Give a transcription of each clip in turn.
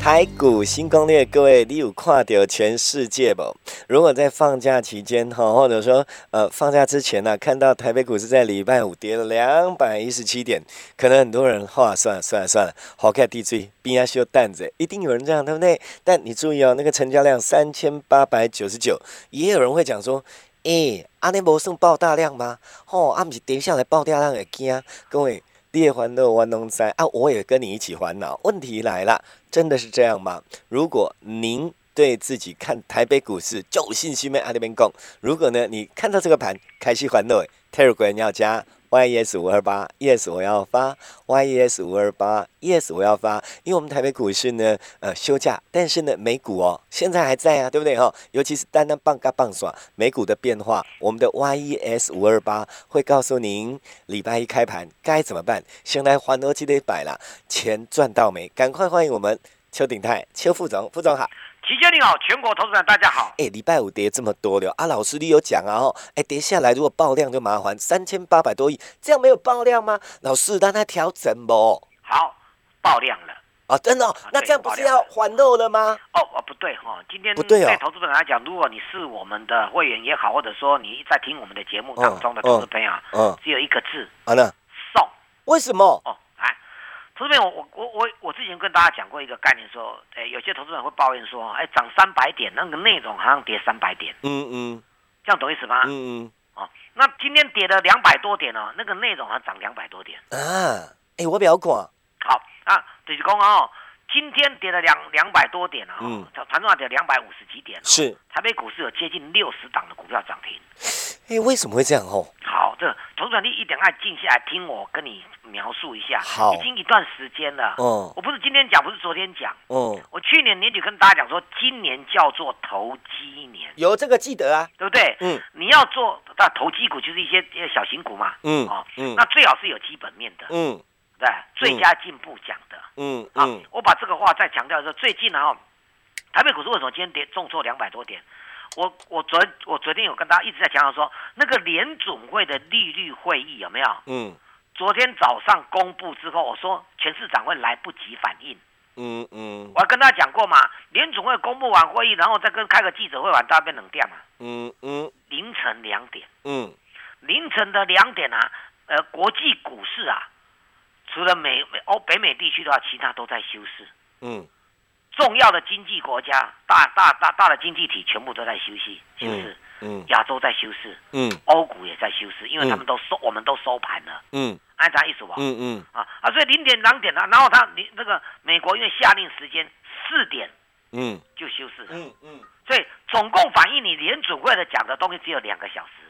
台股新攻略，各位，你有看到全世界不？如果在放假期间哈，或者说呃放假之前呢、看到台北股市在礼拜五跌了两百一十七点，可能很多人话算了算了算了，好看地追边啊修蛋子，一定有人这样，对不对？但你注意哦，那个成交量三千八百九十九，也有人会讲说，诶、阿内无算爆大量吗？吼、啊，不是跌下来爆大量会惊，各位。你也欢乐玩农灾啊，我也跟你一起烦恼。问题来了，真的是这样吗？如果您对自己看台北股市就有信心没啊那边讲，如果呢你看到这个盘开心欢乐，Telegram 要加 YES 五二八，Yes 我要发 YES 五二八，Yes 我要发，因为我们台北股市呢呃休假，但是呢美股哦现在还在啊，对不对哈？尤其是单单棒嘎棒耍美股的变化，我们的 YES 五二八会告诉您礼拜一开盘该怎么办。先来还额记得摆啦，钱赚到没？赶快欢迎我们邱鼎泰邱副总，副总好。齐先你好，全国投资者大家好。哎，礼拜五跌这么多了啊，老师你有讲啊哦，哎，跌下来如果爆量就麻烦，三千八百多亿，这样没有爆量吗？老师让他调整不？好，爆量了。啊，真的、哦，那对这样不是要还肉了吗？哦哦，不对哈、今天不对哦对投资本来讲，如果你是我们的会员也好，或者说你在听我们的节目当中的投资朋友，嗯，只有一个字好了，送为什么？哦。来，投资朋友，我我我我之前跟大家讲过一个概念，说，哎，有些投资人会抱怨说，哎，涨三百点，那个内容好像跌三百点，嗯嗯这样懂意思吗？嗯嗯哦，那今天跌了两百多点哦，那个内容好像涨两百多点。啊，哎，我表看，好啊，就是讲哦，今天跌了两两百多点啊、哦，嗯盘盘中还跌两百五十几点、哦，是，台北股市有接近六十档的股票涨停。哎，为什么会这样哦？好，这投资者你一定要静下来听我跟你描述一下。好已经一段时间了。哦我不是今天讲，不是昨天讲。哦，我去年年底跟大家讲说，今年叫做投机年，有这个记得啊，对不对？嗯你要做那投机股，就是一些小型股嘛。嗯哦，嗯那最好是有基本面的，嗯对，最佳进步奖的。啊嗯啊，我把这个话再强调一下，最近呢、哈，台北股市为什么今天跌重挫两百多点？我我昨我昨天有跟大家一直在强调说，那个联准会的利率会议有没有？嗯昨天早上公布之后，我说全市场会来不及反应。嗯嗯我还跟大家讲过嘛，联准会公布完会议，然后再跟开个记者会完，大家变冷掉嘛。嗯嗯凌晨两点，嗯凌晨的两点啊，呃，国际股市啊，除了美美欧北美地区的话，其他都在休市。嗯重要的经济国家、大大大大的经济体全部都在休息休市，嗯。亚洲在休市，嗯。欧股也在休市，因为他们都收，我们都收盘了，嗯。按啥意思吧？嗯嗯。啊啊，所以零点两点啊，然后他你那个美国因为下令时间四点嗯。就休市了，嗯嗯，所以总共反映你联储会的讲的东西只有两个小时，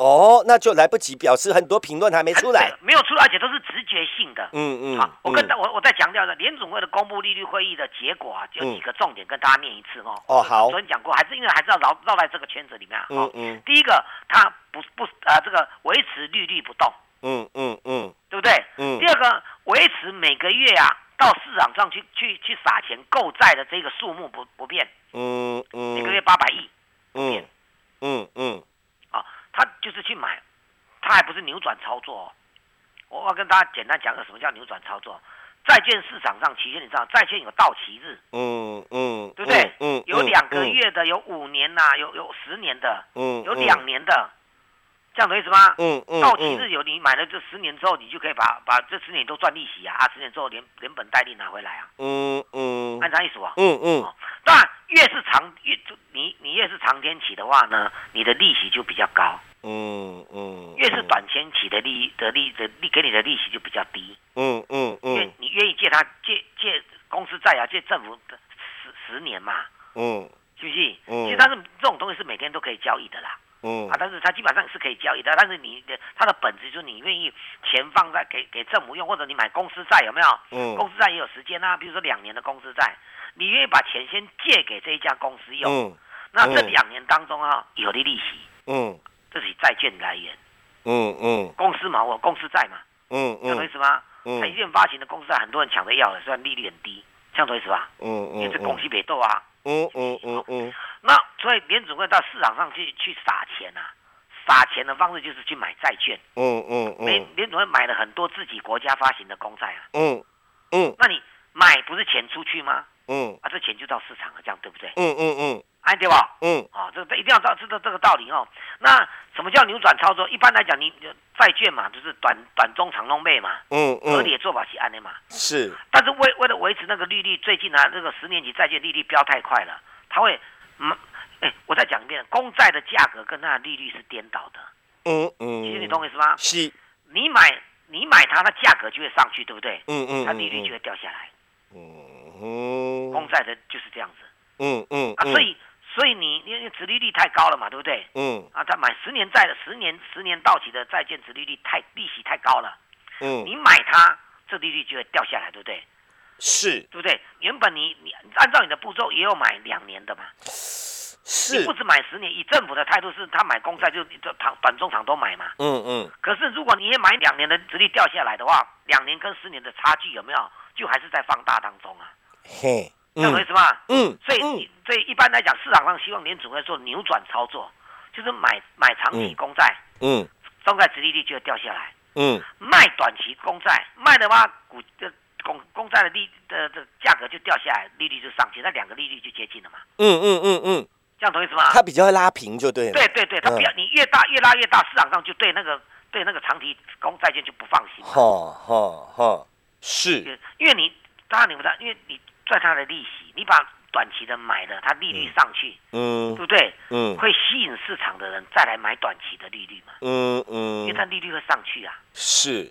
哦，那就来不及，表示很多评论还没出来。没有出来，而且都是直觉性的。嗯嗯，好，我跟嗯大我我再强调一下，联总会的公布利率会议的结果啊，有几个重点跟大家念一次哦。哦好昨天讲过，还是因为还是要绕绕在这个圈子里面啊。哦嗯嗯第一个，它不不呃这个维持利率不动，嗯嗯嗯对不对？嗯第二个，维持每个月啊到市场上去去去撒钱购债的这个数目不不变，嗯嗯，每个月八百亿嗯就是去买，它还不是扭转操作哦。我要跟大家简单讲个什么叫扭转操作。债券市场上期限，你知道，债券有到期日，嗯嗯，对不对？嗯，有两个月的，有五年呐、有有十年的，嗯，有两年的，这样的意思吗？嗯嗯，到期日有你买了这十年之后，你就可以把把这十年都赚利息啊，啊，十年之后连连本带利拿回来啊，嗯嗯按啥意思啊？嗯嗯哦，当然越是长越你你越是长天期的话呢，你的利息就比较高；嗯嗯，越是短天期的利的利的利给你的利息就比较低，嗯嗯因为嗯你愿意借他借借公司债啊，借政府的十十年嘛，嗯。是不是？嗯。其实它是这种东西是每天都可以交易的啦。嗯。啊，但是它基本上是可以交易的，但是你的它的本质就是你愿意钱放在给给政府用，或者你买公司债有没有？嗯。公司债也有时间啊，比如说两年的公司债，你愿意把钱先借给这一家公司用，嗯。那这嗯。两年当中啊有的利息，嗯这是债券来源，嗯嗯。公司嘛，我公司债嘛，嗯这样懂意嗯思吗？嗯。台积电发行的公司债很多人抢着要了，虽然利率很低，这样懂意思吧？嗯因为嗯这公司别斗啊，嗯嗯嗯嗯。那所以联准会到市场上去去撒钱啊，撒钱的方式就是去买债券。嗯嗯联嗯联准会买了很多自己国家发行的公债啊，嗯嗯。那你买不是钱出去吗？嗯。啊，这钱就到市场了，这样对不对？嗯嗯嗯哎，对吧？嗯啊，这个一定要知道这个这个道理哦。那什么叫扭转操作？一般来讲，你债券嘛，就是短短中长弄背嘛，嗯合理嗯的做法是安的嘛。是但是为为了维持那个利率，最近啊，这个十年期债券利率飙太快了，它会，嗯，哎，我再讲一遍，公债的价格跟它的利率是颠倒的。嗯嗯，其实你懂我意思吗？是你买你买它，它价格就会上去，对不对？嗯嗯它利率就会掉下来。嗯公债的就是这样子嗯嗯啊，所以所以你因为殖利率太高了嘛，对不对？嗯啊，他买十年债的十年十年到期的债券殖利率太利息太高了，嗯你买它这利率就会掉下来，对不对？是对不对？原本你你按照你的步骤也有买两年的嘛，你是不止买十年，以政府的态度是他买公债就就长短中长都买嘛。嗯嗯可是如果你也买两年的殖利率掉下来的话，两年跟十年的差距有没有就还是在放大当中啊？嘿这样懂意思吗？嗯所以你，所以一般来讲，市场上希望联储会做扭转操作，就是买买长期嗯公债，嗯公债殖利率就会掉下来；嗯卖短期公债，卖的话，股的公公债的利的的价格就掉下来，利率就上去，那两个利率就接近了嘛。嗯嗯嗯嗯，这样懂意思吗？它比较会拉平就对了。对对对，它不要你越大越拉越大，市场上就对那个对那个长期公债券就不放心嘛。哈哈哈，是因为你当然你不知道，因为你赚它的利息，你把短期的买了，它利率上去，嗯对不对？嗯会吸引市场的人再来买短期的利率嘛，嗯嗯因为它嗯，利率会上去啊，是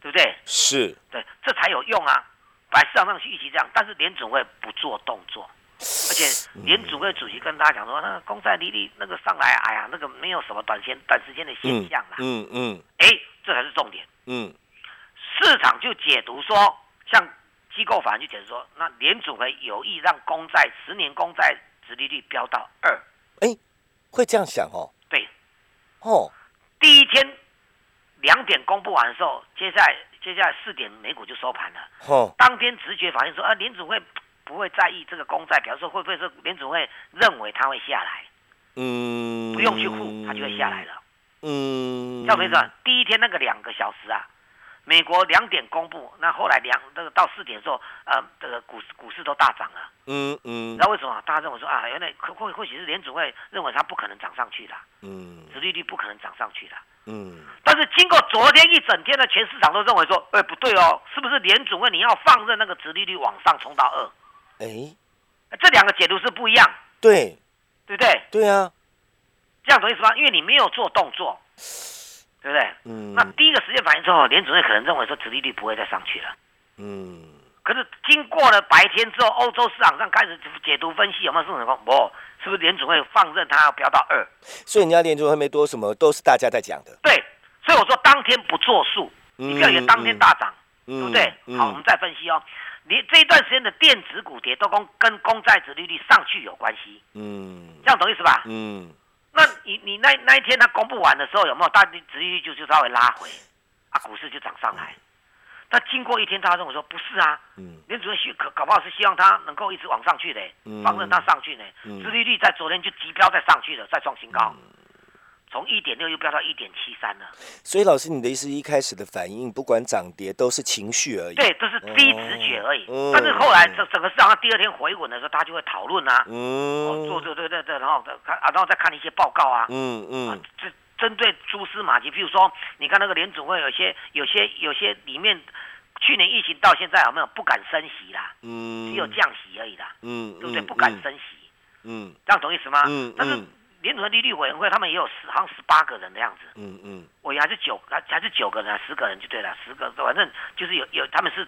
对不对？是，对，这才有用啊。把市场上去预期这样，但是联总会不做动作，而且联储会主席跟大家讲说，那个公债利率那个上来，哎呀，那个没有什么短线短时间的现嗯象啦。嗯嗯哎，这才是重点。嗯市场就解读说，像机构法人就解释说，那联储会有意让公债十年公债殖利率飙到二。哎会这样想哦对，哦第一天两点公布完的时候，接下来接下来四点美股就收盘了。哦当天直觉反应说，啊，联储会不会在意这个公债，比方说会不会是联储会认为它会下来，嗯，不用去护，它就会下来了。嗯，这样没错。第一天那个两个小时啊，美国两点公布，那后来两那个到四点的时候，呃，这个股市股市都大涨了。嗯嗯你知道为什么？大家认为说啊，原来可或或许是联储会认为它不可能涨上去的，嗯殖利率不可能涨上去的。嗯但是经过昨天一整天的全市场都认为说，哎，不对哦，是不是联储会你要放任那个殖利率往上冲到二？哎这两个解读是不一样，对对不对？对啊这样懂意思吗？因为你没有做动作，对不对？嗯那第一个时间反应之后，联总会可能认为说殖利率不会再上去了。嗯可是经过了白天之后，欧洲市场上开始解读分析有没有这种情况？不，是不是联储会放任它要飙到二？所以人家联储会没多什么，都是大家在讲的，对，所以我说当天不作数，你不要以为当天大涨，嗯对不对？嗯好，我们再分析哦。你这一段时间的电子股跌都跟跟公债值利率上去有关系，嗯这样懂意思吧？嗯那你你那那一天它公布完的时候，有没有大值利率就就稍微拉回啊，股市就涨上来。那经过一天，大家认为说不是啊，嗯联储会希可搞不好是希望它能够一直往上去的，嗯放任它上去呢。利率在昨天就急飙再上去了，再创新高，从一点六又飙到一点七三了。所以老师，你的意思一开始的反应，不管涨跌都是情绪而已。，对，都是第一直觉而已。嗯。但是后来整整个市场上第二天回稳的时候，大家就会讨论啊，哦，嗯，做做对对对，然后看啊，然后再看一些报告啊，啊嗯。嗯，这针对蛛丝马迹，譬如说，你看那个联总会有些有些有些里面，去年疫情到现在有没有不敢升息啦，嗯，只有降息而已啦，嗯，对不对？嗯不敢，升息，嗯。这样懂意思吗？嗯但是嗯联总会利率委员会他们也有十好像十八个人的样子，嗯嗯我还是九还还是九个人啊，十个人就对了，十个反正就是有有他们是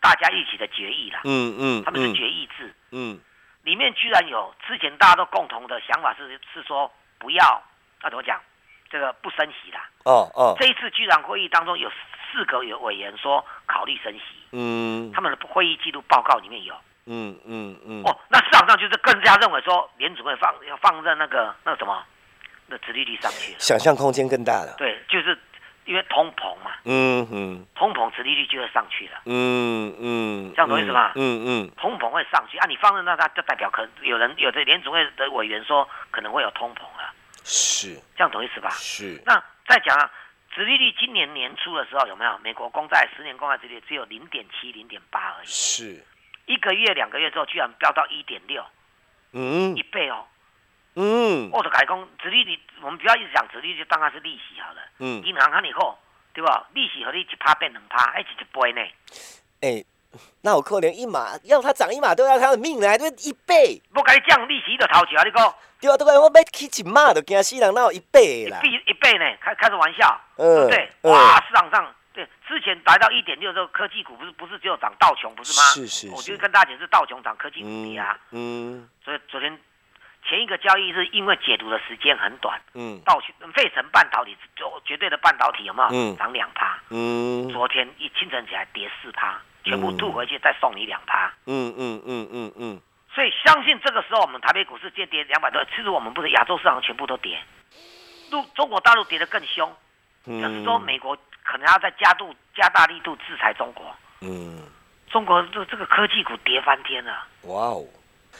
大家一起的决议啦，嗯嗯，他们是决议制。嗯里面居然有之前大家都共同的想法是是说不要，那怎么讲？这个不升息啦。哦哦，这一次居然会议当中有四个有委员说考虑升息，嗯他们的会议记录报告里面有。嗯嗯嗯，哦，那市场上就是更加认为说联储会放要放在那个那个什么，那殖利率上去了。想象空间更大了。对，就是因为通膨嘛，嗯嗯。通膨殖利率就会上去了。嗯嗯，这样懂意思吗？嗯嗯通膨会上去啊，你放在那它就代表可能有人有的联储会的委员说可能会有通膨了，是。这样懂意思吧？是，那再讲啊，殖利率今年年初的时候有没有？美国公债十年公债殖利率只有零点七、零点八而已，是，一个月、两个月之后居然飙到一点六，嗯一倍哦。嗯我就改讲，殖利率我们不要一直讲殖利率，就当它是利息好了。嗯，银行看以后，对吧？利息和你一趴变两趴，哎，一倍呢。哎，那我可能一码要它涨一码都要它的命来，对一倍，不该降利息的头钱啊！你讲对啊，对啊，我要起一码就惊死人，那有一倍啦一倍，一倍呢？开开什么玩笑？嗯对不对？嗯哇，市场上对之前达到一点六的时候，科技股不是不是只有涨道琼不是吗？是是我就是跟大家解释道琼涨，科技股嗯跌啊。嗯所以昨天前一个交易是，因为解读的时间很短，嗯道琼费城半导体就绝对的半导体有没有？嗯涨两趴。嗯昨天一清晨起来跌四趴，全部嗯吐回去，再送你两趴。嗯嗯嗯嗯嗯，所以相信这个时候我们台北股市跌跌两百多，其实我们不是亚洲市场全部都跌，陆中国大陆跌得更凶，嗯就是说美国可能要再加度加大力度制裁中国，嗯，中国这这个科技股跌翻天了，哇哦，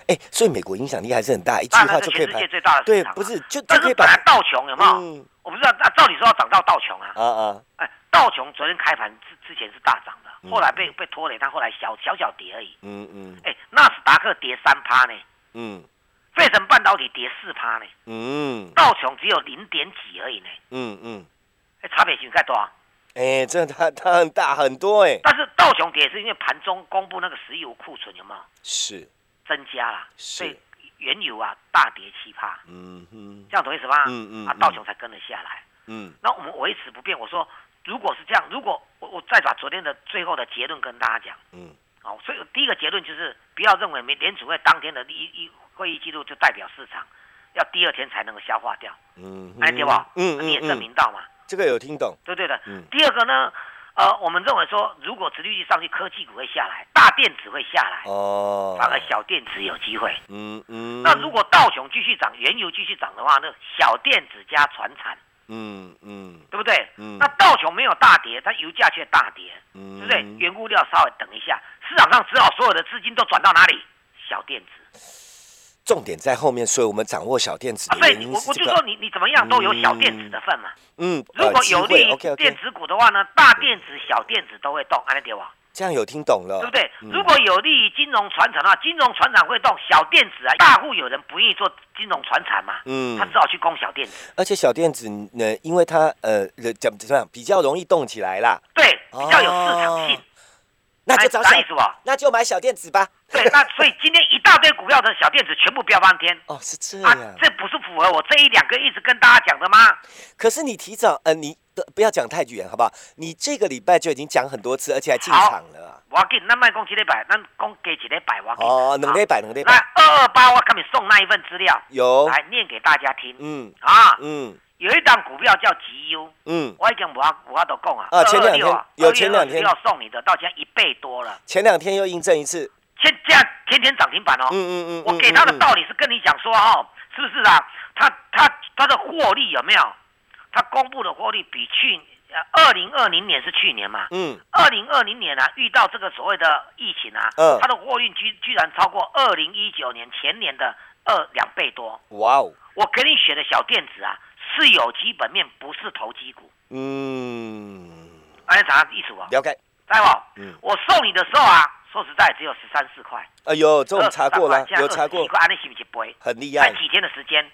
哎，所以美国影响力还是很大，一句话就可以排是全世界，最大的市对，场啊。不是就就但可以把是本来道琼有没有？嗯。我不知道，那照理说要涨到道琼啊，啊啊，哎，道琼昨天开盘之之前是大涨的，嗯。后来被被拖累，但后来小小小跌而已。嗯嗯。哎，纳斯达克跌三趴呢，嗯。费城半导体跌四趴呢，嗯。道琼只有零点几而已呢，嗯嗯，哎，差别性太多啊。哎，这它它很大很多哎，但是道琼跌是因为盘中公布那个石油库存有没有是，增加了，所以原油啊大跌七趴，嗯哼，这样懂意思吗？啊嗯嗯啊，道琼才跟了下来。嗯那我们维持不变，我说如果是这样，如果我我再把昨天的最后的结论跟大家讲，嗯好，所以第一个结论就是不要认为美联储会当天的一一会议记录就代表市场，要第二天才能够消化掉，嗯，哎对不？嗯你也证明到嘛，这个有听懂，对不对的。嗯第二个呢，呃，我们认为说，如果殖利率上去，科技股会下来，大电子会下来，哦，反而小电子有机会。嗯嗯，那如果道琼继续涨，原油继续涨的话，那小电子加船产，嗯嗯对不对？嗯那道琼没有大跌，它油价却大跌，嗯，对不对？原物料稍微等一下，市场上只好所有的资金都转到哪里？小电子重点在后面，所以我们掌握小电子的原因我是这个，我就说你你怎么样都有小电子的份嘛。嗯，如果有利 OK 电子股的话呢，大电子、小电子都会动，安利对吧？这样有听懂了，对不对？嗯如果有利于金融船产的话，金融船产会动，小电子啊，大户有人不愿意做金融船产嘛，嗯他只好去攻小电子，而且小电子呢，因为它呃怎怎么样，比较容易动起来啦，对，比较有市场性哦。那就找小意，思吧？那就买小电子吧。对，那所以今天一大堆股票的小电子全部飙翻天。哦，是这啊样，。这不是符合我这一两个一直跟大家讲的吗？可是你提早，呃，你的不要讲太远，好不好？你这个礼拜就已经讲很多次，而且还进场了啊。我要紧，咱卖讲几礼拜，咱讲给几礼拜，我哦，两礼拜，两礼那二二八，我给你送那一份资料，有，来念给大家听嗯啊。嗯有一档股票叫绩优，嗯，我已经无法无法都讲啊。啊前两天226啊有前两天要送你的，到现在一倍多了，前两天又印证一次，现这样天天涨停板哦。嗯嗯嗯，我给他的嗯道理是跟你讲说哦，是不是啊？他他他的获利有没有？他公布的获利比去呃二零二零年是去年嘛？嗯二零二零年啊，遇到这个所谓的疫情啊，嗯他的获利居居然超过二零一九年前年的二两倍多。哇哦，我给你选的小电子啊，是有基本面，不是投机股。嗯，安尼啥意思啊？了解，知道不？嗯。我送你的时候啊，说实在只有十三四块，哎呦，这我们查过了，23块有查过。现在27，块，安尼是不是？很厉害，才几天的时间，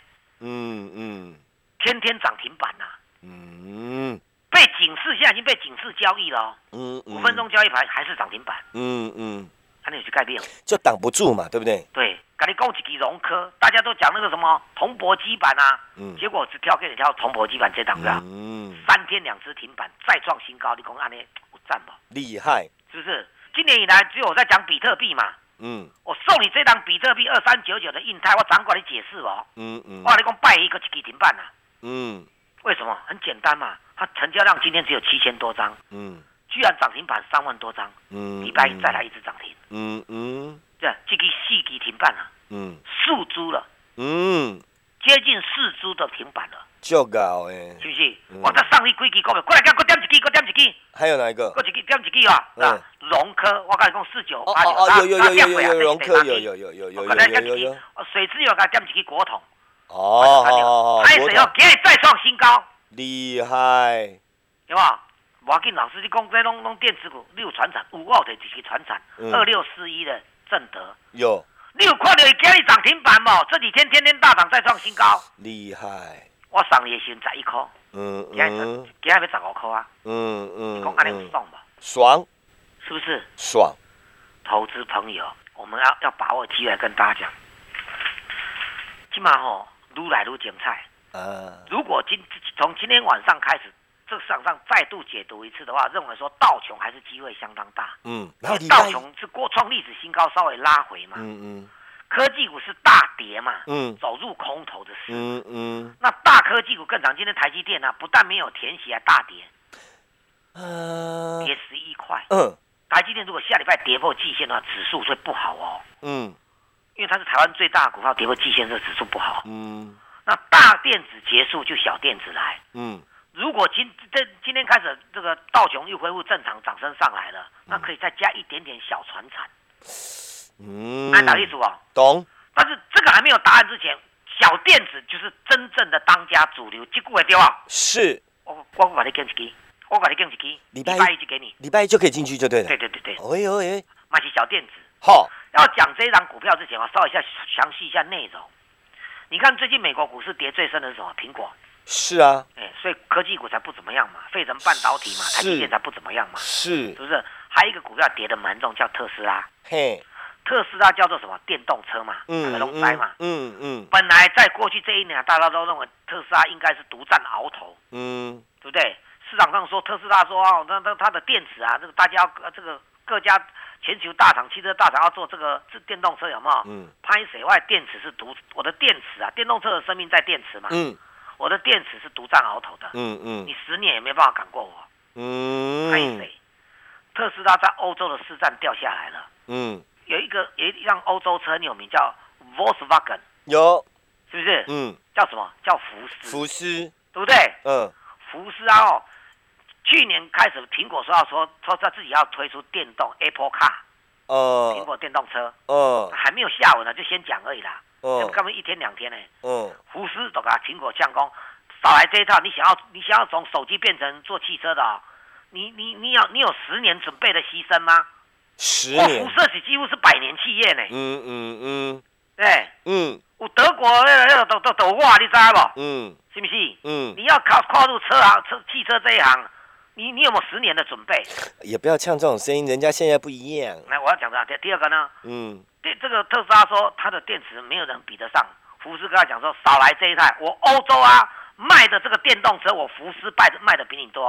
嗯嗯。天天涨停板呐、嗯。被警示，现在已经被警示交易了哦，嗯，五分钟交易盘还是涨停板，嗯嗯，安尼有去改变。就挡不住嘛，对不对？对，跟你讲一支融科，大家都讲那个什么铜箔基板啊，嗯。结果只挑给你挑铜箔基板这档子啊，嗯，三天两只停板，再创新高，你讲安尼我赞不？厉害，是不是？今年以来只有我在讲比特币嘛，嗯。我送你这档比特币二三九九的印太，我掌管你解释哦。嗯嗯。我跟你讲拜一个一停板啊，嗯。为什么？很简单嘛，它成交量今天只有七千多张，嗯。居然涨停板三万多张，嗯，礼拜一再来一只涨停，嗯嗯这这个四级停板了，嗯四株了，嗯，接近四株的停板了，就搞诶，是不是？嗯我再上去几支股票，过来给我点一支，给我点一支，还有哪一个？过一支点一支啊，是吧？龙科，我跟你讲四九哦八九有有有有有有荣科，有有。有有有有有有水资源给他点一支国统，哦，好好好，开始要给你再创新高，厉害，有无？我跟老师你讲，这拢拢电子股，你有船产，有我有一支船产，嗯二六四一的正德，有你有看到伊今日涨停板冇？这几天天天大涨再创新高，厉害，我上日时十一块，嗯今日嗯今日要十五块啊，嗯嗯讲安尼爽无？爽。是不是？爽，投资朋友，我们要要把握机会跟大家讲，今嘛吼愈来愈精彩。呃，如果今从今天晚上开始，这个市场上再度解读一次的话，认为说道琼还是机会相当大。嗯，然后道拜，琼是过创历史新高，稍微拉回嘛。嗯嗯科技股是大跌嘛，嗯走入空头的时候。嗯嗯，那大科技股更涨，今天台积电呢、不但没有填息，还大跌，啊，跌十一块。嗯台积电如果下礼拜跌破季线的话，指数会不好哦，嗯因为它是台湾最大的股票，跌破季线，这个指数不好。嗯那大电子结束就小电子来。嗯如果今这今天开始这个道琼又恢复正常涨升上来了，那可以再加一点点小船产，嗯，按打意思哦。懂，但是这个还没有答案之前，小电子就是真正的当家主流，这股会对吧？是我我把你跟一支，我把你跟一支，礼拜一就给你。礼拜一就可以进去就对了，对对对对，哎呦哎，买起小电子。好，要讲这一张股票之前，我稍微一下详细一下内容。你看最近美国股市跌最深的是什么？苹果，是啊，哎，所以科技股才不怎么样嘛，费城半导体嘛，台积电才不怎么样嘛，是是，不是？还有一个股票跌得蛮重，叫特斯拉。嘿，特斯拉叫做什么？电动车嘛，嗯可龙塞嘛。嗯嗯本来在过去这一年，大家都认为特斯拉应该是独占鳌头，嗯对不对？市场上说特斯拉说哦，那那它的电池啊，这个大家要呃这个各家全球大厂、汽车大厂要做这个这电动车有没有？嗯拍水外电池是独我的电池啊，电动车的生命在电池嘛，嗯我的电池是独占鳌头的，嗯嗯你十年也没办法赶过我。嗯。还有谁，特斯拉在欧洲的市占掉下来了。嗯，有一个有一辆欧洲车很有名，叫 Volkswagen，有，是不是？嗯，叫什么？叫福斯，福斯，对不对？嗯福斯啊哦，去年开始苹果说要说说他自己要推出电动 Apple Car，苹呃果电动车，呃还没有下文呢，就先讲而已啦。呃根本一天两天呢，嗯福斯都给他苹果相公，少来这一套，你想要你想要从手机变成做汽车的啊、你你你有你有十年准备的牺牲吗？哇，十年辐，射体几乎是百年企业呢，嗯嗯嗯对，嗯有德国那个那个都都都哇，你知道不？嗯是不是？嗯，你要靠跨入车行车汽车这一行，你你有没有十年的准备？也不要呛这种声音，人家现在不一样，来，我要讲的第第二个呢，嗯对这个特斯拉说它的电池没有人比得上，福斯跟他讲说少来这一台，我欧洲啊卖的这个电动车，我福斯卖的卖的比你多，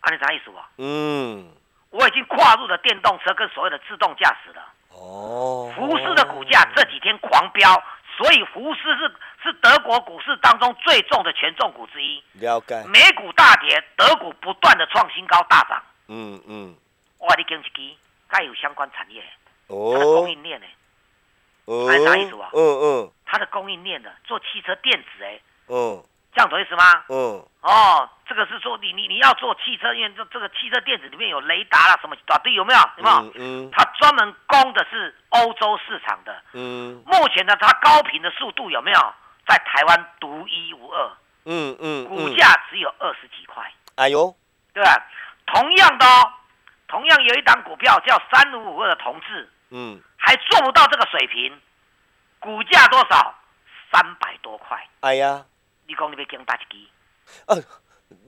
啊，你啥意思啊？嗯，我已经跨入了电动车跟所谓的自动驾驶了。哦，福斯的股价这几天狂飙，所以福斯是是德国股市当中最重的权重股之一。了解，美股大跌，德股不断的创新高大涨。嗯嗯，我你讲一支，该有相关产业，它的哦供应链呢，哦，还啥意思啊？嗯嗯它的供应链呢？做汽车电子哎，嗯这样懂意思吗？嗯哦，这个是说你你你要做汽车，因为这这个汽车电子里面有雷达啦什么大堆有没有？有没有？嗯嗯。它专门供的是欧洲市场的。嗯。目前呢，它高频的速度有没有？在台湾独一无二？嗯嗯，股价只有二十几块，哎呦，对吧？同样的哦，同样有一档股票叫三五五二的同志，嗯，还做不到这个水平，股价多少？三百多块。哎呀，你讲你被跟大几支？呃，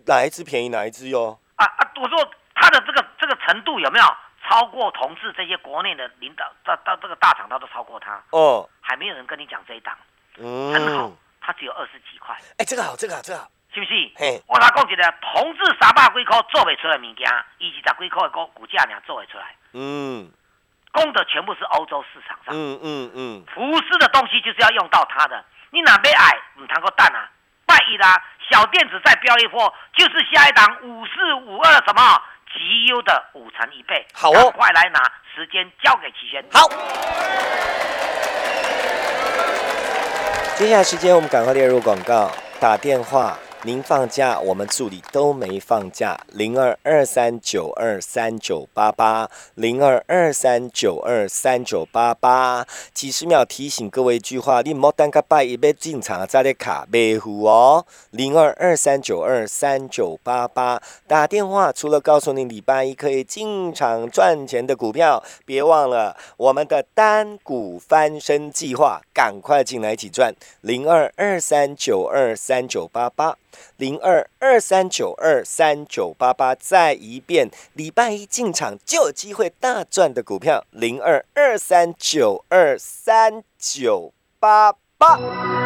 哪一只便宜哪一只哟？啊啊！我说它的这个这个程度有没有超过同志这些国内的领导到到这个大厂，它都超过它，哦，还没有人跟你讲这一档嗯很好嗯，，它只有二十几块，哎，这个好，这个好，这个好，是不是？嘿，我来讲一个，同志三百几块做不出来的物件，伊是十几块的股股价尔做会出来。嗯供的全部是欧洲市场上，嗯嗯嗯，服饰的东西就是要用到它的。你哪杯矮，唔谈个蛋啊？拜一啦，小电子再标一波，就是下一档五四五二什么极优的五成一倍。好哦快来拿，时间交给齐轩。好。接下来时间，我们赶快列入广告，打电话。您放假，我们助理都没放假。零二二三九二三九八八，零二二三九二三九八八。几十秒提醒各位一句话：你莫等个拜一要进场，再来卡买付哦。零二二三九二三九八八，打电话除了告诉你礼拜一可以进场赚钱的股票，别忘了我们的单股翻身计划，赶快进来一起赚。零二二三九二三九八八。零二二三九二三九八八，再一遍，礼拜一进场就有机会大赚的股票，零二二三九二三九八八。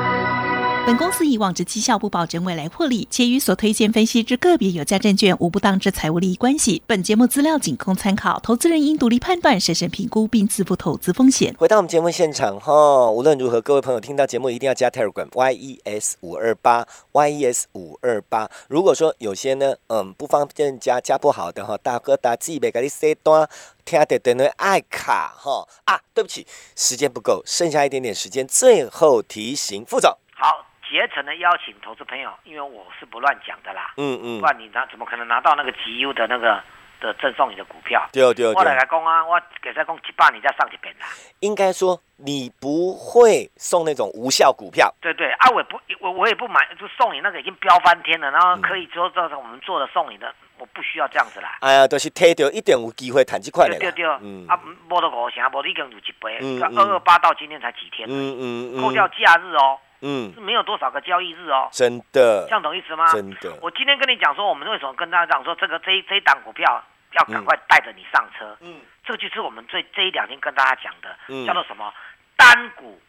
本公司以往之绩效不保证未来获利，且与所推荐分析之个别有价证券无不当之财务利益关系。本节目资料仅供参考，投资人应独立判断、审慎评估并自负投资风险。回到我们节目现场哈，无论如何，各位朋友听到节目一定要加 Telegram Y E S 五二八 Y E S 五二八。如果说有些呢，嗯，不方便加加不好的哈，大哥大自己别给你塞单，听得等于爱卡哈啊，对不起，时间不够，剩下一点点时间，最后提醒副总，好，竭诚的邀请投资朋友，因为我是不乱讲的啦，嗯嗯。不，然你拿怎么可能拿到那个极优的那个的赠送你的股票？对对我来对，来讲啊，我给他讲一百，你再上一遍啦。应该说你不会送那种无效股票，对对啊，我也不我我也不买，就送你那个已经飙翻天了，然后可以说这是我们做的送你的，我不需要这样子啦。哎呀，都、是摕到一定有机会谈这块的，对对对，嗯。啊，无得五成，无你跟有一倍，二二八到今天才几天，嗯嗯嗯，扣掉假日哦，嗯，是没有多少个交易日哦，真的。这，样懂意思吗？真的，我今天跟你讲说，我们为什么跟大家讲说这个这一这一档股票要赶快带着你上车，嗯。这就是我们最这一两天跟大家讲的，嗯。叫做什么？单股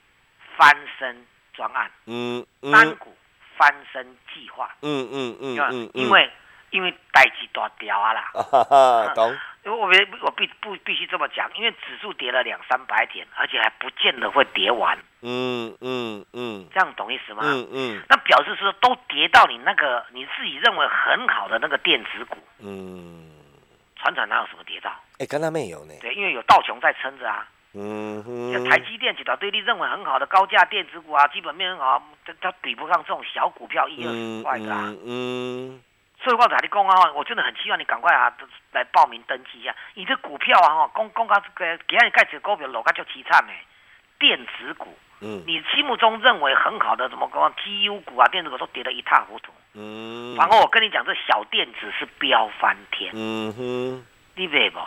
翻身专案，嗯嗯。单股翻身计划，嗯嗯嗯嗯，因为因为代际大条啊啦，懂，因为我必我必不必须这么讲，因为指数跌了两三百点，而且还不见得会跌完，嗯嗯嗯这样懂意思吗？嗯嗯那表示说都跌到你那个你自己认为很好的那个电子股，嗯，船长哪有什么跌到？哎，刚才没有呢，对，因为有道琼在撑着啊。嗯像哼，台积电、几条对立认为很好的高价电子股啊，基本面很好，它它比不上这种小股票一二十块的啊。嗯嗯所以我跟你讲啊，我真的很希望你赶快啊来报名登记一下。你这股票啊，哈，公公告这个给你盖这股票落个就凄惨的，电子股，嗯你心目中认为很好的什么光 G U 股啊，电子股都跌得一塌糊涂。嗯，然后我跟你讲，这小电子是飙翻天，嗯哼，你 weet 不？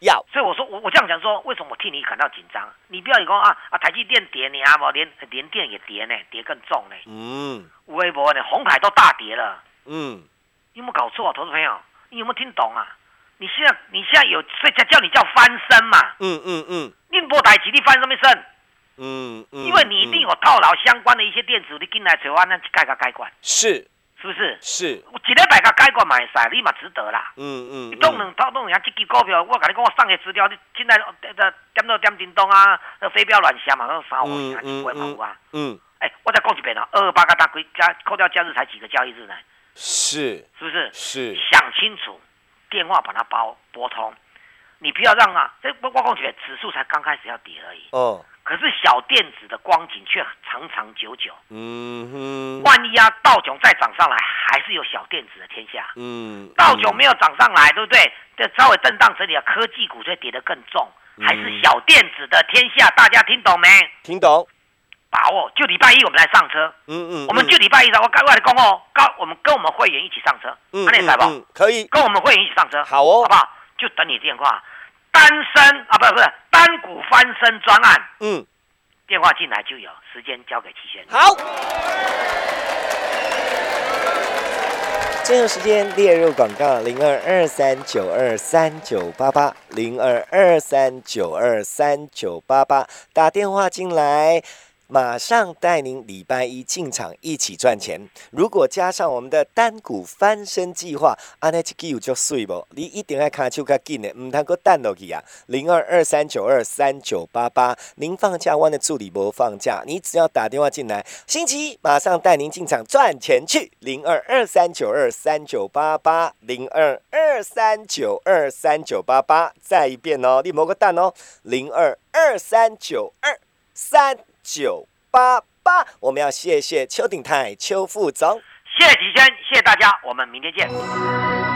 要，所以我说我我这样讲说，为什么我替你感到紧张？你不要以为啊啊台积电跌你啊，不连连电也跌呢，跌更重呢。嗯微博呢，红海都大跌了，嗯你有没有搞错啊，投资朋友？你有没有听懂啊？你现在你现在有，所以才叫你叫翻身嘛。嗯嗯嗯宁波台积你翻什么身？嗯嗯，因为你一定有套牢相关的一些电子，你进来找我那改个改管，是是不是？是，我一礼拜个改管买晒，你嘛值得啦。嗯嗯，你动两套动两这支股票，我跟你讲，我上个资料，你现在呃点到点叮咚啊，那飞镖乱响嘛，那三五嗯年几块嘛有啊。嗯哎，我再讲一遍啊，二二八个大规加扣掉假日才几个交易日呢？是是不是？是，想清楚，电话把它拨拨通，你不要让啊，这我我讲起来，指数才刚开始要跌而已，哦，可是小电子的光景却长长久久。嗯哼，万一啊，道琼再涨上来，还是有小电子的天下。嗯，道琼没有涨上来，对不对？这稍微震荡整理啊，科技股就跌得更重，还是嗯小电子的天下，大家听懂没？听懂，把握，就礼拜一我们来上车，嗯嗯，我们就礼拜一上，我赶快来讲哦，跟我们跟我们会员一起上车，嗯？嗯，可以，跟我们会员一起上车，好哦好不好？就等你电话，单身啊，不是不是单股翻身专案，嗯，电话进来就有，时间交给齐轩。好。最后时间列入广告零二二三九二三九八八零二二三九二三九八八打电话进来。马上带您礼拜一进场一起赚钱。如果加上我们的单股翻身计划，安尼一有就碎不？你一定要卡手较紧的，唔通个弹落去啊！零二二三九二三九八八，您放假，我的助理不放假，你只要打电话进来，星期一马上带您进场赚钱去。零二二三九二三九八八，零二二三九二三九八八，再一遍哦，你摸个蛋哦，零二二三九二三。九八八，我们要谢谢邱鼎泰邱副总，谢谢吉轩，谢谢大家，我们明天见。